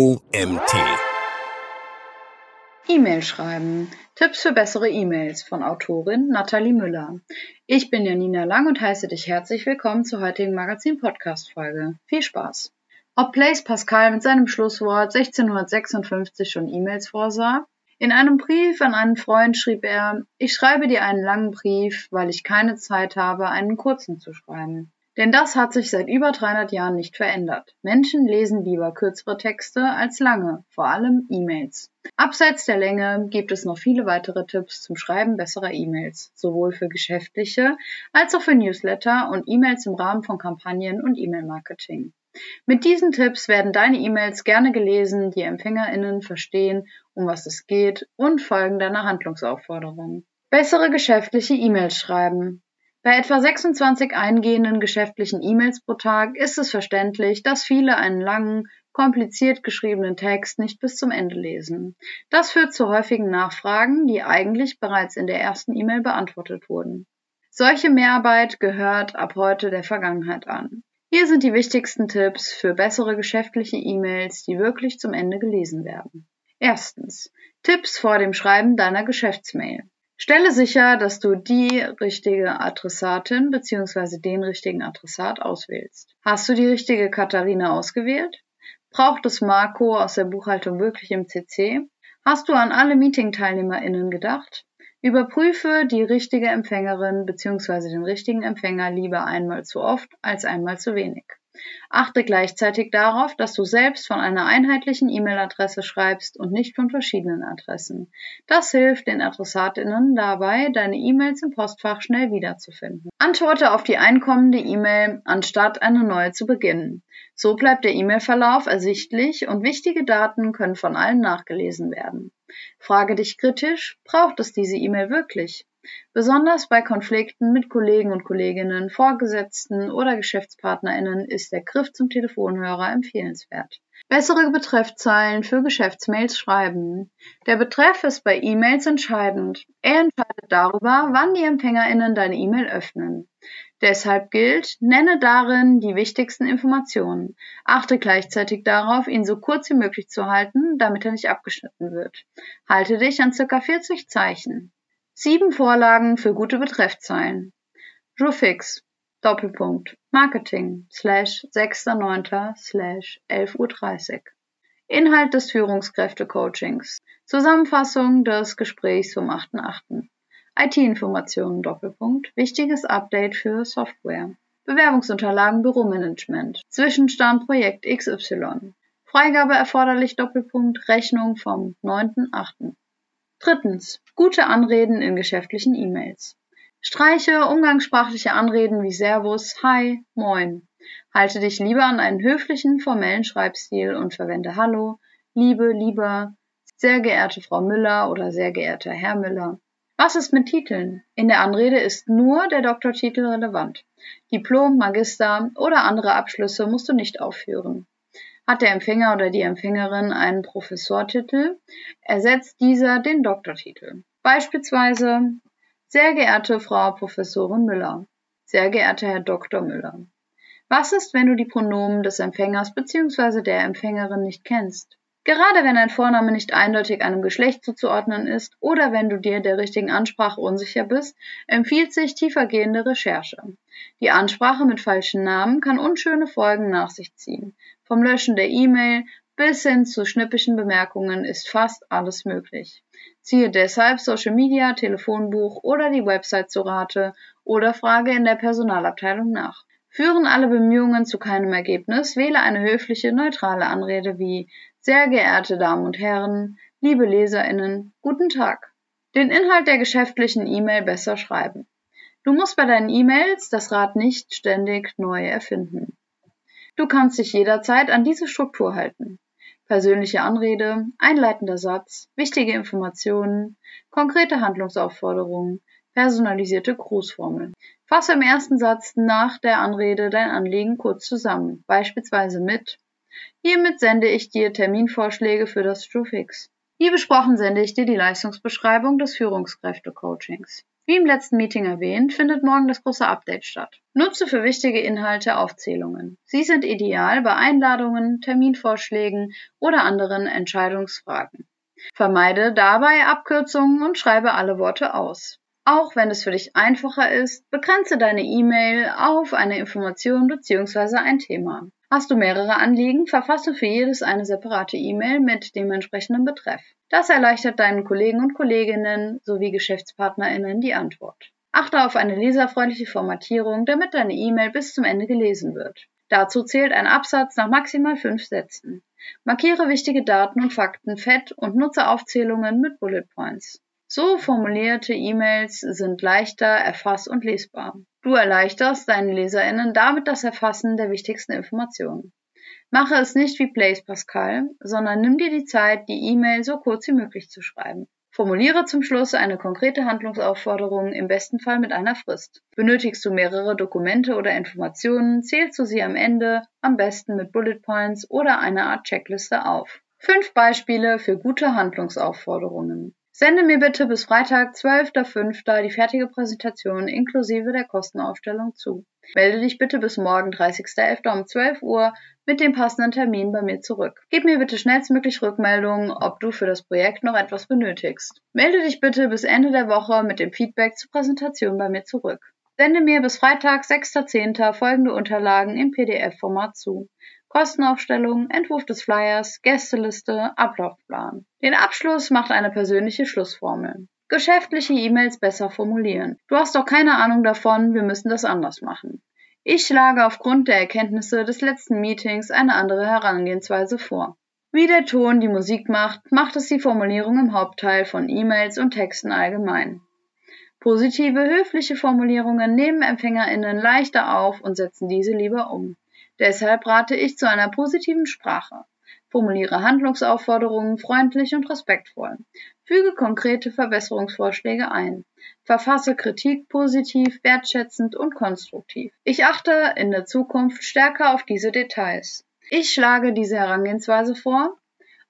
OMT. E-Mail schreiben. Tipps für bessere E-Mails von Autorin Nathalie Müller. Ich bin Janina Lang und heiße dich herzlich willkommen zur heutigen Magazin-Podcast-Folge. Viel Spaß! Ob Blaise Pascal mit seinem Schlusswort 1656 schon E-Mails vorsah? In einem Brief an einen Freund schrieb er, ich schreibe dir einen langen Brief, weil ich keine Zeit habe, einen kurzen zu schreiben. Denn das hat sich seit über 300 Jahren nicht verändert. Menschen lesen lieber kürzere Texte als lange, vor allem E-Mails. Abseits der Länge gibt es noch viele weitere Tipps zum Schreiben besserer E-Mails, sowohl für geschäftliche als auch für Newsletter und E-Mails im Rahmen von Kampagnen und E-Mail-Marketing. Mit diesen Tipps werden deine E-Mails gerne gelesen, die EmpfängerInnen verstehen, um was es geht und folgen deiner Handlungsaufforderung. Bessere geschäftliche E-Mails schreiben. Bei etwa 26 eingehenden geschäftlichen E-Mails pro Tag ist es verständlich, dass viele einen langen, kompliziert geschriebenen Text nicht bis zum Ende lesen. Das führt zu häufigen Nachfragen, die eigentlich bereits in der ersten E-Mail beantwortet wurden. Solche Mehrarbeit gehört ab heute der Vergangenheit an. Hier sind die wichtigsten Tipps für bessere geschäftliche E-Mails, die wirklich zum Ende gelesen werden. Erstens. Tipps vor dem Schreiben deiner Geschäftsmail. Stelle sicher, dass du die richtige Adressatin bzw. den richtigen Adressat auswählst. Hast du die richtige Katharina ausgewählt? Braucht es Marco aus der Buchhaltung wirklich im CC? Hast du an alle Meeting-TeilnehmerInnen gedacht? Überprüfe die richtige Empfängerin bzw. den richtigen Empfänger lieber einmal zu oft als einmal zu wenig. Achte gleichzeitig darauf, dass du selbst von einer einheitlichen E-Mail-Adresse schreibst und nicht von verschiedenen Adressen. Das hilft den Adressatinnen dabei, deine E-Mails im Postfach schnell wiederzufinden. Antworte auf die einkommende E-Mail, anstatt eine neue zu beginnen. So bleibt der E-Mail-Verlauf ersichtlich und wichtige Daten können von allen nachgelesen werden. Frage dich kritisch, braucht es diese E-Mail wirklich? Besonders bei Konflikten mit Kollegen und Kolleginnen, Vorgesetzten oder GeschäftspartnerInnen ist der Griff zum Telefonhörer empfehlenswert. Bessere Betreffzeilen für Geschäftsmails schreiben. Der Betreff ist bei E-Mails entscheidend. Er entscheidet darüber, wann die EmpfängerInnen deine E-Mail öffnen. Deshalb gilt, nenne darin die wichtigsten Informationen. Achte gleichzeitig darauf, ihn so kurz wie möglich zu halten, damit er nicht abgeschnitten wird. Halte dich an ca. 40 Zeichen. Sieben Vorlagen für gute Betreffzeilen. Jourfix Doppelpunkt Marketing slash 6.9. slash 11.30 Uhr. Inhalt des Führungskräfte-Coachings. Zusammenfassung des Gesprächs vom 8.8. IT-Informationen Doppelpunkt. Wichtiges Update für Software. Bewerbungsunterlagen Büromanagement. Zwischenstand Projekt XY. Freigabe erforderlich Doppelpunkt Rechnung vom 9.8. Drittens. Gute Anreden in geschäftlichen E-Mails. Streiche umgangssprachliche Anreden wie Servus, Hi, Moin. Halte dich lieber an einen höflichen, formellen Schreibstil und verwende Hallo, Liebe, Lieber, sehr geehrte Frau Müller oder sehr geehrter Herr Müller. Was ist mit Titeln? In der Anrede ist nur der Doktortitel relevant. Diplom, Magister oder andere Abschlüsse musst du nicht aufführen. Hat der Empfänger oder die Empfängerin einen Professortitel, ersetzt dieser den Doktortitel. Beispielsweise Sehr geehrte Frau Professorin Müller, sehr geehrter Herr Dr. Müller. Was ist, wenn du die Pronomen des Empfängers bzw. der Empfängerin nicht kennst? Gerade wenn ein Vorname nicht eindeutig einem Geschlecht zuzuordnen ist oder wenn du dir der richtigen Ansprache unsicher bist, empfiehlt sich tiefergehende Recherche. Die Ansprache mit falschen Namen kann unschöne Folgen nach sich ziehen. Vom Löschen der E-Mail bis hin zu schnippischen Bemerkungen ist fast alles möglich. Ziehe deshalb Social Media, Telefonbuch oder die Website zu Rate oder frage in der Personalabteilung nach. Führen alle Bemühungen zu keinem Ergebnis, wähle eine höfliche, neutrale Anrede wie sehr geehrte Damen und Herren, liebe Leserinnen, guten Tag. Den Inhalt der geschäftlichen E-Mail besser schreiben. Du musst bei deinen E-Mails das Rad nicht ständig neu erfinden. Du kannst dich jederzeit an diese Struktur halten. Persönliche Anrede, einleitender Satz, wichtige Informationen, konkrete Handlungsaufforderungen, personalisierte Grußformeln. Fasse im ersten Satz nach der Anrede dein Anliegen kurz zusammen, beispielsweise mit Hiermit sende ich dir Terminvorschläge für das Stufix. Wie besprochen sende ich dir die Leistungsbeschreibung des Führungskräfte-Coachings. Wie im letzten Meeting erwähnt, findet morgen das große Update statt. Nutze für wichtige Inhalte Aufzählungen. Sie sind ideal bei Einladungen, Terminvorschlägen oder anderen Entscheidungsfragen. Vermeide dabei Abkürzungen und schreibe alle Worte aus. Auch wenn es für dich einfacher ist, begrenze deine E-Mail auf eine Information bzw. ein Thema. Hast du mehrere Anliegen, verfasse für jedes eine separate E-Mail mit dem entsprechenden Betreff. Das erleichtert deinen Kollegen und Kolleginnen sowie GeschäftspartnerInnen die Antwort. Achte auf eine leserfreundliche Formatierung, damit deine E-Mail bis zum Ende gelesen wird. Dazu zählt ein Absatz nach maximal fünf Sätzen. Markiere wichtige Daten und Fakten fett und nutze Aufzählungen mit Bullet Points. So formulierte E-Mails sind leichter erfass- und lesbar. Du erleichterst deinen LeserInnen damit das Erfassen der wichtigsten Informationen. Mache es nicht wie Blaise Pascal, sondern nimm dir die Zeit, die E-Mail so kurz wie möglich zu schreiben. Formuliere zum Schluss eine konkrete Handlungsaufforderung, im besten Fall mit einer Frist. Benötigst du mehrere Dokumente oder Informationen, zählst du sie am Ende, am besten mit Bullet Points oder einer Art Checkliste auf. Fünf Beispiele für gute Handlungsaufforderungen. Sende mir bitte bis Freitag, 12.05. die fertige Präsentation inklusive der Kostenaufstellung zu. Melde dich bitte bis morgen, 30.11. um 12 Uhr mit dem passenden Termin bei mir zurück. Gib mir bitte schnellstmöglich Rückmeldung, ob du für das Projekt noch etwas benötigst. Melde dich bitte bis Ende der Woche mit dem Feedback zur Präsentation bei mir zurück. Sende mir bis Freitag, 6.10. folgende Unterlagen im PDF-Format zu. Kostenaufstellung, Entwurf des Flyers, Gästeliste, Ablaufplan. Den Abschluss macht eine persönliche Schlussformel. Geschäftliche E-Mails besser formulieren. Du hast doch keine Ahnung davon, wir müssen das anders machen. Ich schlage aufgrund der Erkenntnisse des letzten Meetings eine andere Herangehensweise vor. Wie der Ton die Musik macht, macht es die Formulierung im Hauptteil von E-Mails und Texten allgemein. Positive, höfliche Formulierungen nehmen EmpfängerInnen leichter auf und setzen diese lieber um. Deshalb rate ich zu einer positiven Sprache. Formuliere Handlungsaufforderungen freundlich und respektvoll. Füge konkrete Verbesserungsvorschläge ein. Verfasse Kritik positiv, wertschätzend und konstruktiv. Ich achte in der Zukunft stärker auf diese Details. Ich schlage diese Herangehensweise vor.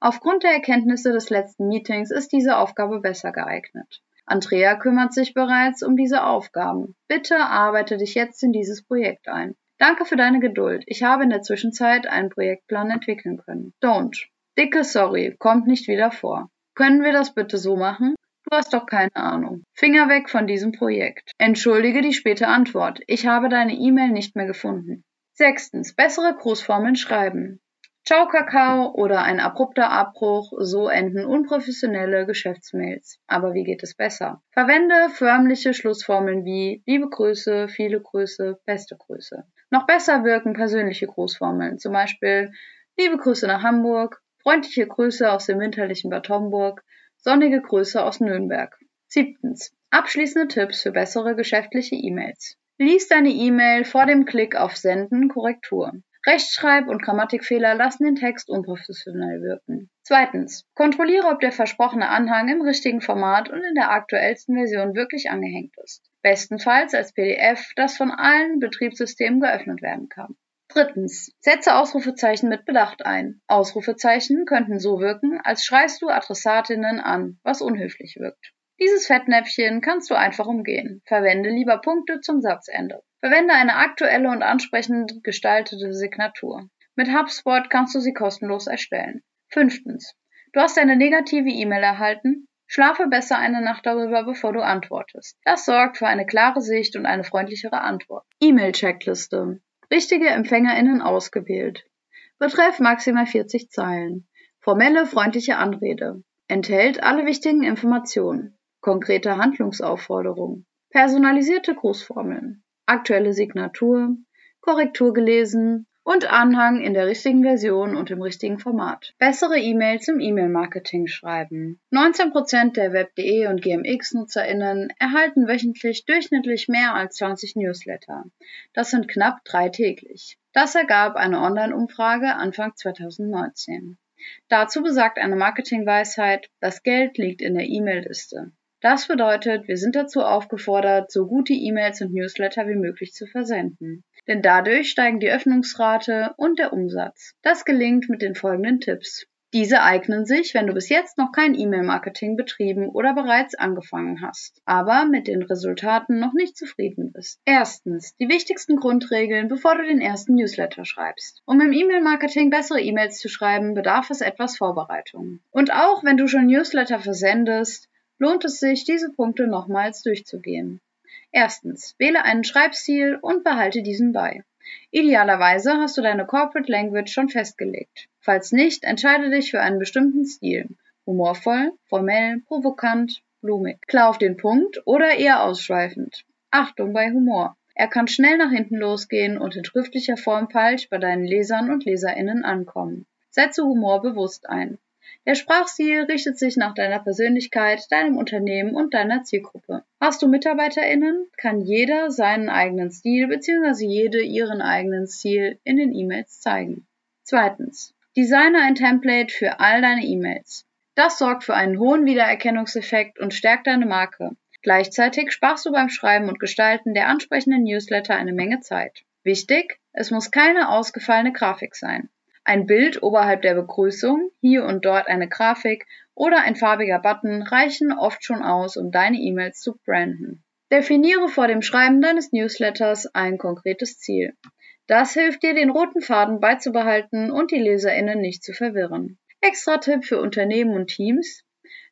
Aufgrund der Erkenntnisse des letzten Meetings ist diese Aufgabe besser geeignet. Andrea kümmert sich bereits um diese Aufgaben. Bitte arbeite dich jetzt in dieses Projekt ein. Danke für deine Geduld. Ich habe in der Zwischenzeit einen Projektplan entwickeln können. Don't. Dicke Sorry, kommt nicht wieder vor. Können wir das bitte so machen? Du hast doch keine Ahnung. Finger weg von diesem Projekt. Entschuldige die späte Antwort. Ich habe deine E-Mail nicht mehr gefunden. Sechstens. Bessere Grußformeln schreiben. Ciao Kakao oder ein abrupter Abbruch, so enden unprofessionelle Geschäftsmails. Aber wie geht es besser? Verwende förmliche Schlussformeln wie liebe Grüße, viele Grüße, beste Grüße. Noch besser wirken persönliche Grußformeln, zum Beispiel liebe Grüße nach Hamburg, freundliche Grüße aus dem winterlichen Bad Homburg, sonnige Grüße aus Nürnberg. Siebtens. Abschließende Tipps für bessere geschäftliche E-Mails. Lies deine E-Mail vor dem Klick auf Senden Korrektur. Rechtschreib- und Grammatikfehler lassen den Text unprofessionell wirken. Zweitens. Kontrolliere, ob der versprochene Anhang im richtigen Format und in der aktuellsten Version wirklich angehängt ist. Bestenfalls als PDF, das von allen Betriebssystemen geöffnet werden kann. Drittens. Setze Ausrufezeichen mit Bedacht ein. Ausrufezeichen könnten so wirken, als schreist du Adressatinnen an, was unhöflich wirkt. Dieses Fettnäpfchen kannst du einfach umgehen. Verwende lieber Punkte zum Satzende. Verwende eine aktuelle und ansprechend gestaltete Signatur. Mit HubSpot kannst du sie kostenlos erstellen. Fünftens. Du hast eine negative E-Mail erhalten? Schlafe besser eine Nacht darüber, bevor du antwortest. Das sorgt für eine klare Sicht und eine freundlichere Antwort. E-Mail-Checkliste. Richtige EmpfängerInnen ausgewählt. Betreff maximal 40 Zeilen. Formelle, freundliche Anrede. Enthält alle wichtigen Informationen. Konkrete Handlungsaufforderungen. Personalisierte Grußformeln aktuelle Signatur, Korrektur gelesen und Anhang in der richtigen Version und im richtigen Format. Bessere E-Mails im E-Mail-Marketing schreiben. 19% der Web.de und GMX-NutzerInnen erhalten wöchentlich durchschnittlich mehr als 20 Newsletter. Das sind knapp drei täglich. Das ergab eine Online-Umfrage Anfang 2019. Dazu besagt eine Marketingweisheit, das Geld liegt in der E-Mail-Liste. Das bedeutet, wir sind dazu aufgefordert, so gute E-Mails und Newsletter wie möglich zu versenden. Denn dadurch steigen die Öffnungsrate und der Umsatz. Das gelingt mit den folgenden Tipps. Diese eignen sich, wenn du bis jetzt noch kein E-Mail-Marketing betrieben oder bereits angefangen hast, aber mit den Resultaten noch nicht zufrieden bist. Erstens, die wichtigsten Grundregeln, bevor du den ersten Newsletter schreibst. Um im E-Mail-Marketing bessere E-Mails zu schreiben, bedarf es etwas Vorbereitung. Und auch wenn du schon Newsletter versendest, lohnt es sich, diese Punkte nochmals durchzugehen. Erstens, wähle einen Schreibstil und behalte diesen bei. Idealerweise hast du deine Corporate Language schon festgelegt. Falls nicht, entscheide dich für einen bestimmten Stil. Humorvoll, formell, provokant, blumig. Klar auf den Punkt oder eher ausschweifend. Achtung bei Humor. Er kann schnell nach hinten losgehen und in schriftlicher Form falsch bei deinen Lesern und Leserinnen ankommen. Setze Humor bewusst ein. Der Sprachstil richtet sich nach deiner Persönlichkeit, deinem Unternehmen und deiner Zielgruppe. Hast du MitarbeiterInnen, kann jeder seinen eigenen Stil bzw. jede ihren eigenen Stil in den E-Mails zeigen. Zweitens. Designe ein Template für all deine E-Mails. Das sorgt für einen hohen Wiedererkennungseffekt und stärkt deine Marke. Gleichzeitig sparst du beim Schreiben und Gestalten der ansprechenden Newsletter eine Menge Zeit. Wichtig, es muss keine ausgefallene Grafik sein. Ein Bild oberhalb der Begrüßung, hier und dort eine Grafik oder ein farbiger Button reichen oft schon aus, um deine E-Mails zu branden. Definiere vor dem Schreiben deines Newsletters ein konkretes Ziel. Das hilft dir, den roten Faden beizubehalten und die LeserInnen nicht zu verwirren. Extra Tipp für Unternehmen und Teams.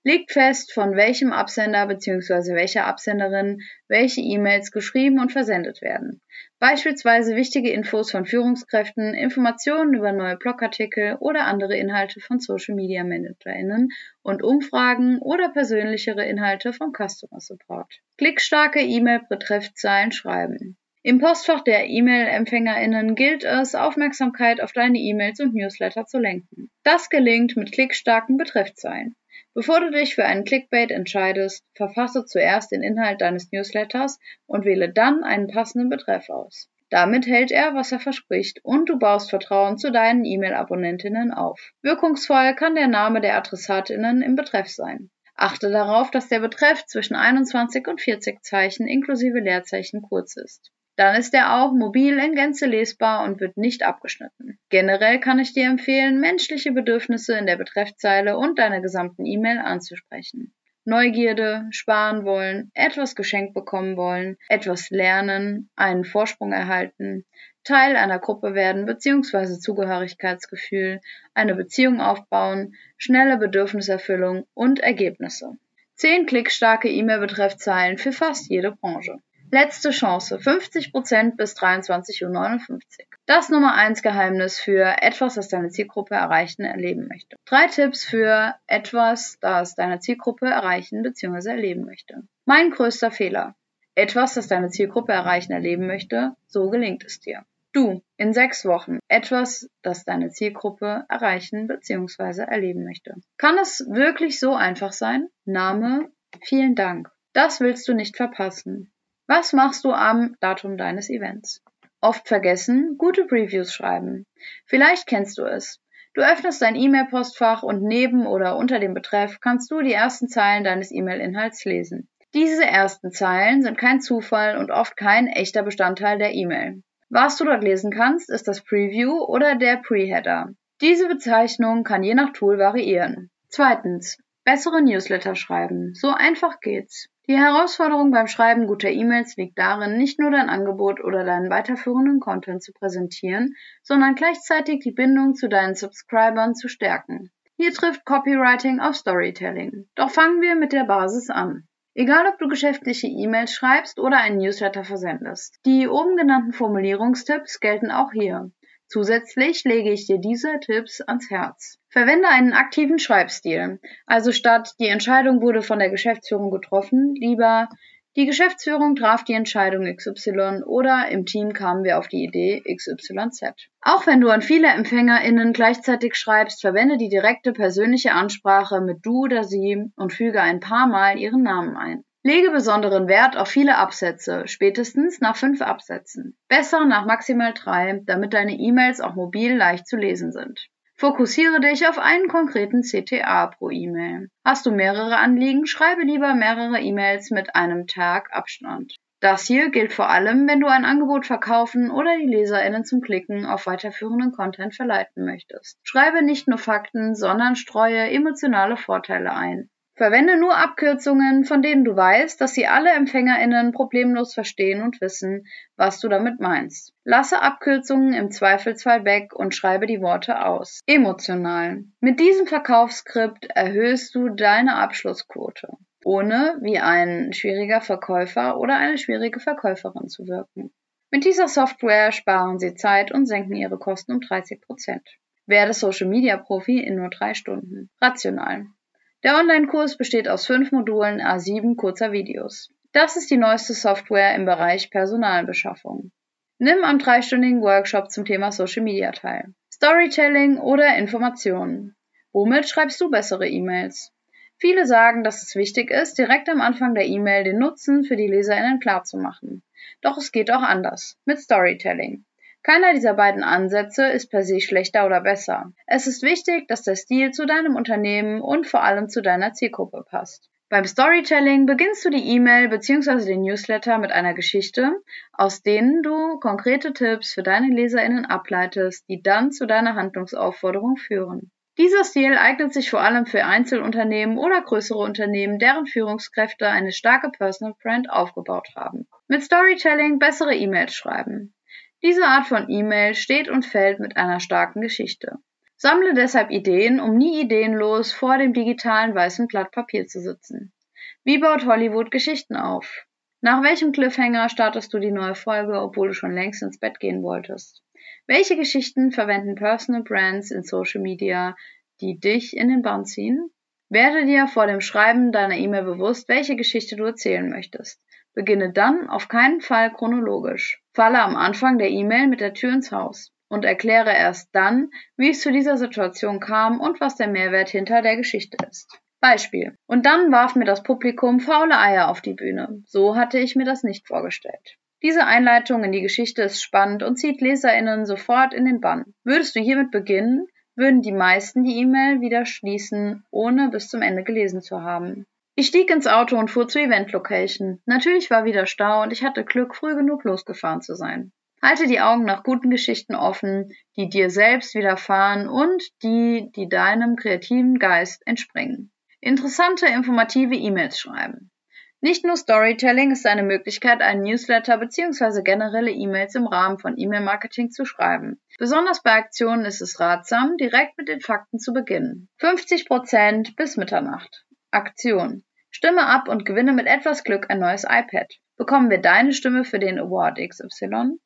Legt fest, von welchem Absender bzw. welcher Absenderin welche E-Mails geschrieben und versendet werden. Beispielsweise wichtige Infos von Führungskräften, Informationen über neue Blogartikel oder andere Inhalte von Social Media ManagerInnen und Umfragen oder persönlichere Inhalte vom Customer Support. Klickstarke E-Mail-Betreffzeilen schreiben. Im Postfach der E-Mail-EmpfängerInnen gilt es, Aufmerksamkeit auf deine E-Mails und Newsletter zu lenken. Das gelingt mit klickstarken Betreffzeilen. Bevor du dich für einen Clickbait entscheidest, verfasse zuerst den Inhalt deines Newsletters und wähle dann einen passenden Betreff aus. Damit hält er, was er verspricht, und du baust Vertrauen zu deinen E-Mail-Abonnentinnen auf. Wirkungsvoll kann der Name der Adressatinnen im Betreff sein. Achte darauf, dass der Betreff zwischen 21 und 40 Zeichen inklusive Leerzeichen kurz ist. Dann ist er auch mobil in Gänze lesbar und wird nicht abgeschnitten. Generell kann ich dir empfehlen, menschliche Bedürfnisse in der Betreffzeile und deiner gesamten E-Mail anzusprechen. Neugierde, sparen wollen, etwas geschenkt bekommen wollen, etwas lernen, einen Vorsprung erhalten, Teil einer Gruppe werden bzw. Zugehörigkeitsgefühl, eine Beziehung aufbauen, schnelle Bedürfniserfüllung und Ergebnisse. Zehn klickstarke E-Mail-Betreffzeilen für fast jede Branche. Letzte Chance, 50% bis 23.59 Uhr. Das Nummer 1 Geheimnis für etwas, das deine Zielgruppe erreichen, erleben möchte. Drei Tipps für etwas, das deine Zielgruppe erreichen bzw. erleben möchte. Mein größter Fehler. Etwas, das deine Zielgruppe erreichen, erleben möchte, so gelingt es dir. Du, in sechs Wochen, etwas, das deine Zielgruppe erreichen bzw. erleben möchte. Kann es wirklich so einfach sein? Name, vielen Dank. Das willst du nicht verpassen. Was machst du am Datum deines Events? Oft vergessen, gute Previews schreiben. Vielleicht kennst du es. Du öffnest dein E-Mail-Postfach und neben oder unter dem Betreff kannst du die ersten Zeilen deines E-Mail-Inhalts lesen. Diese ersten Zeilen sind kein Zufall und oft kein echter Bestandteil der E-Mail. Was du dort lesen kannst, ist das Preview oder der Pre-Header. Diese Bezeichnung kann je nach Tool variieren. Zweitens, bessere Newsletter schreiben. So einfach geht's. Die Herausforderung beim Schreiben guter E-Mails liegt darin, nicht nur dein Angebot oder deinen weiterführenden Content zu präsentieren, sondern gleichzeitig die Bindung zu deinen Subscribern zu stärken. Hier trifft Copywriting auf Storytelling. Doch fangen wir mit der Basis an. Egal ob du geschäftliche E-Mails schreibst oder einen Newsletter versendest. Die oben genannten Formulierungstipps gelten auch hier. Zusätzlich lege ich dir diese Tipps ans Herz. Verwende einen aktiven Schreibstil. Also statt die Entscheidung wurde von der Geschäftsführung getroffen, lieber die Geschäftsführung traf die Entscheidung XY oder im Team kamen wir auf die Idee XYZ. Auch wenn du an viele EmpfängerInnen gleichzeitig schreibst, verwende die direkte persönliche Ansprache mit du oder sie und füge ein paar Mal ihren Namen ein. Lege besonderen Wert auf viele Absätze, spätestens nach fünf Absätzen. Besser nach maximal drei, damit deine E-Mails auch mobil leicht zu lesen sind. Fokussiere dich auf einen konkreten CTA pro E-Mail. Hast du mehrere Anliegen, schreibe lieber mehrere E-Mails mit einem Tag Abstand. Das hier gilt vor allem, wenn du ein Angebot verkaufen oder die LeserInnen zum Klicken auf weiterführenden Content verleiten möchtest. Schreibe nicht nur Fakten, sondern streue emotionale Vorteile ein. Verwende nur Abkürzungen, von denen du weißt, dass sie alle EmpfängerInnen problemlos verstehen und wissen, was du damit meinst. Lasse Abkürzungen im Zweifelsfall weg und schreibe die Worte aus. Emotional. Mit diesem Verkaufsskript erhöhst du deine Abschlussquote ohne wie ein schwieriger Verkäufer oder eine schwierige Verkäuferin zu wirken. Mit dieser Software sparen Sie Zeit und senken Ihre Kosten um 30 Prozent. Werde Social Media Profi in nur drei Stunden. Rational. Der Online-Kurs besteht aus fünf Modulen A7 kurzer Videos. Das ist die neueste Software im Bereich Personalbeschaffung. Nimm am dreistündigen Workshop zum Thema Social Media teil. Storytelling oder Informationen. Womit schreibst du bessere E-Mails? Viele sagen, dass es wichtig ist, direkt am Anfang der E-Mail den Nutzen für die LeserInnen klarzumachen. Doch es geht auch anders, mit Storytelling. Keiner dieser beiden Ansätze ist per se schlechter oder besser. Es ist wichtig, dass der Stil zu deinem Unternehmen und vor allem zu deiner Zielgruppe passt. Beim Storytelling beginnst du die E-Mail bzw. den Newsletter mit einer Geschichte, aus denen du konkrete Tipps für deine LeserInnen ableitest, die dann zu deiner Handlungsaufforderung führen. Dieser Stil eignet sich vor allem für Einzelunternehmen oder größere Unternehmen, deren Führungskräfte eine starke Personal Brand aufgebaut haben. Mit Storytelling bessere E-Mails schreiben. Diese Art von E-Mail steht und fällt mit einer starken Geschichte. Sammle deshalb Ideen, um nie ideenlos vor dem digitalen weißen Blatt Papier zu sitzen. Wie baut Hollywood Geschichten auf? Nach welchem Cliffhanger startest du die neue Folge, obwohl du schon längst ins Bett gehen wolltest? Welche Geschichten verwenden Personal Brands in Social Media, die dich in den Bann ziehen? Werde dir vor dem Schreiben deiner E-Mail bewusst, welche Geschichte du erzählen möchtest. Beginne dann auf keinen Fall chronologisch. Falle am Anfang der E-Mail mit der Tür ins Haus und erkläre erst dann, wie es zu dieser Situation kam und was der Mehrwert hinter der Geschichte ist. Beispiel. Und dann warf mir das Publikum faule Eier auf die Bühne. So hatte ich mir das nicht vorgestellt. Diese Einleitung in die Geschichte ist spannend und zieht LeserInnen sofort in den Bann. Würdest du hiermit beginnen, würden die meisten die E-Mail wieder schließen, ohne bis zum Ende gelesen zu haben. Ich stieg ins Auto und fuhr zur Event-Location. Natürlich war wieder Stau und ich hatte Glück, früh genug losgefahren zu sein. Halte die Augen nach guten Geschichten offen, die dir selbst widerfahren und die, die deinem kreativen Geist entspringen. Interessante, informative E-Mails schreiben. Nicht nur Storytelling ist eine Möglichkeit, einen Newsletter bzw. generelle E-Mails im Rahmen von E-Mail-Marketing zu schreiben. Besonders bei Aktionen ist es ratsam, direkt mit den Fakten zu beginnen. 50% bis Mitternacht. Aktion. Stimme ab und gewinne mit etwas Glück ein neues iPad. Bekommen wir deine Stimme für den Award XY?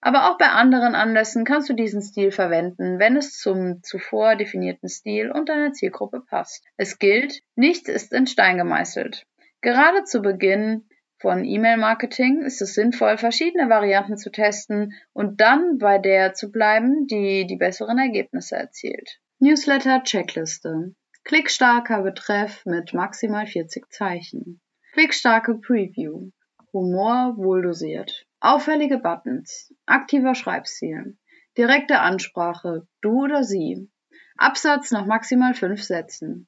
Aber auch bei anderen Anlässen kannst du diesen Stil verwenden, wenn es zum zuvor definierten Stil und deiner Zielgruppe passt. Es gilt, nichts ist in Stein gemeißelt. Gerade zu Beginn von E-Mail-Marketing ist es sinnvoll, verschiedene Varianten zu testen und dann bei der zu bleiben, die die besseren Ergebnisse erzielt. Newsletter-Checkliste. Klickstarker Betreff mit maximal 40 Zeichen. Klickstarke Preview. Humor wohldosiert. Auffällige Buttons. Aktiver Schreibstil. Direkte Ansprache. Du oder sie. Absatz nach maximal fünf Sätzen.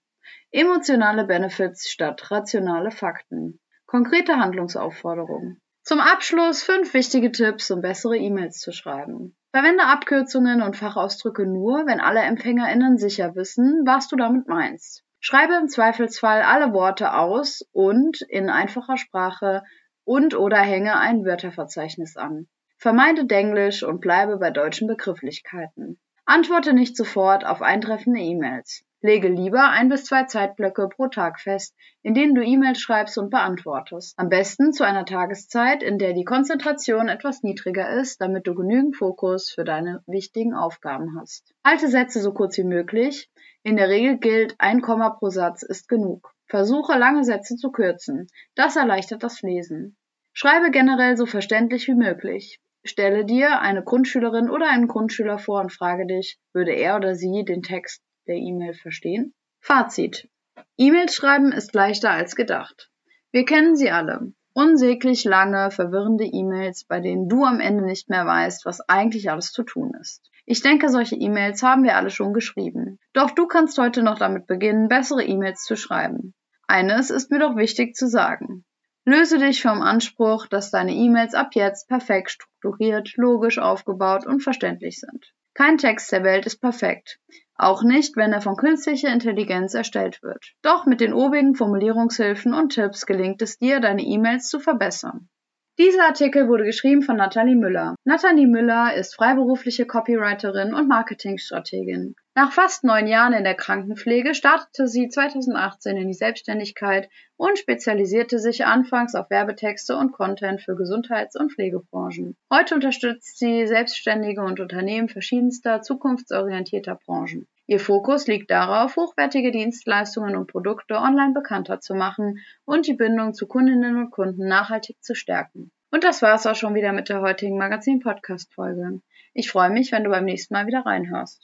Emotionale Benefits statt rationale Fakten. Konkrete Handlungsaufforderungen. Zum Abschluss fünf wichtige Tipps, um bessere E-Mails zu schreiben. Verwende Abkürzungen und Fachausdrücke nur, wenn alle EmpfängerInnen sicher wissen, was du damit meinst. Schreibe im Zweifelsfall alle Worte aus und in einfacher Sprache und oder hänge ein Wörterverzeichnis an. Vermeide Denglisch und bleibe bei deutschen Begrifflichkeiten. Antworte nicht sofort auf eintreffende E-Mails. Lege lieber ein bis zwei Zeitblöcke pro Tag fest, in denen du E-Mails schreibst und beantwortest. Am besten zu einer Tageszeit, in der die Konzentration etwas niedriger ist, damit du genügend Fokus für deine wichtigen Aufgaben hast. Halte Sätze so kurz wie möglich. In der Regel gilt, ein Komma pro Satz ist genug. Versuche lange Sätze zu kürzen. Das erleichtert das Lesen. Schreibe generell so verständlich wie möglich. Stelle dir eine Grundschülerin oder einen Grundschüler vor und frage dich, würde er oder sie den Text der E-Mail verstehen. Fazit. E-Mails schreiben ist leichter als gedacht. Wir kennen sie alle. Unsäglich lange, verwirrende E-Mails, bei denen du am Ende nicht mehr weißt, was eigentlich alles zu tun ist. Ich denke, solche E-Mails haben wir alle schon geschrieben. Doch du kannst heute noch damit beginnen, bessere E-Mails zu schreiben. Eines ist mir doch wichtig zu sagen. Löse dich vom Anspruch, dass deine E-Mails ab jetzt perfekt strukturiert, logisch aufgebaut und verständlich sind. Kein Text der Welt ist perfekt. Auch nicht, wenn er von künstlicher Intelligenz erstellt wird. Doch mit den obigen Formulierungshilfen und Tipps gelingt es dir, deine E-Mails zu verbessern. Dieser Artikel wurde geschrieben von Nathalie Müller. Nathalie Müller ist freiberufliche Copywriterin und Marketingstrategin. Nach fast neun Jahren in der Krankenpflege startete sie 2018 in die Selbstständigkeit und spezialisierte sich anfangs auf Werbetexte und Content für Gesundheits- und Pflegebranchen. Heute unterstützt sie Selbstständige und Unternehmen verschiedenster zukunftsorientierter Branchen. Ihr Fokus liegt darauf, hochwertige Dienstleistungen und Produkte online bekannter zu machen und die Bindung zu Kundinnen und Kunden nachhaltig zu stärken. Und das war's auch schon wieder mit der heutigen Magazin-Podcast-Folge. Ich freue mich, wenn du beim nächsten Mal wieder reinhörst.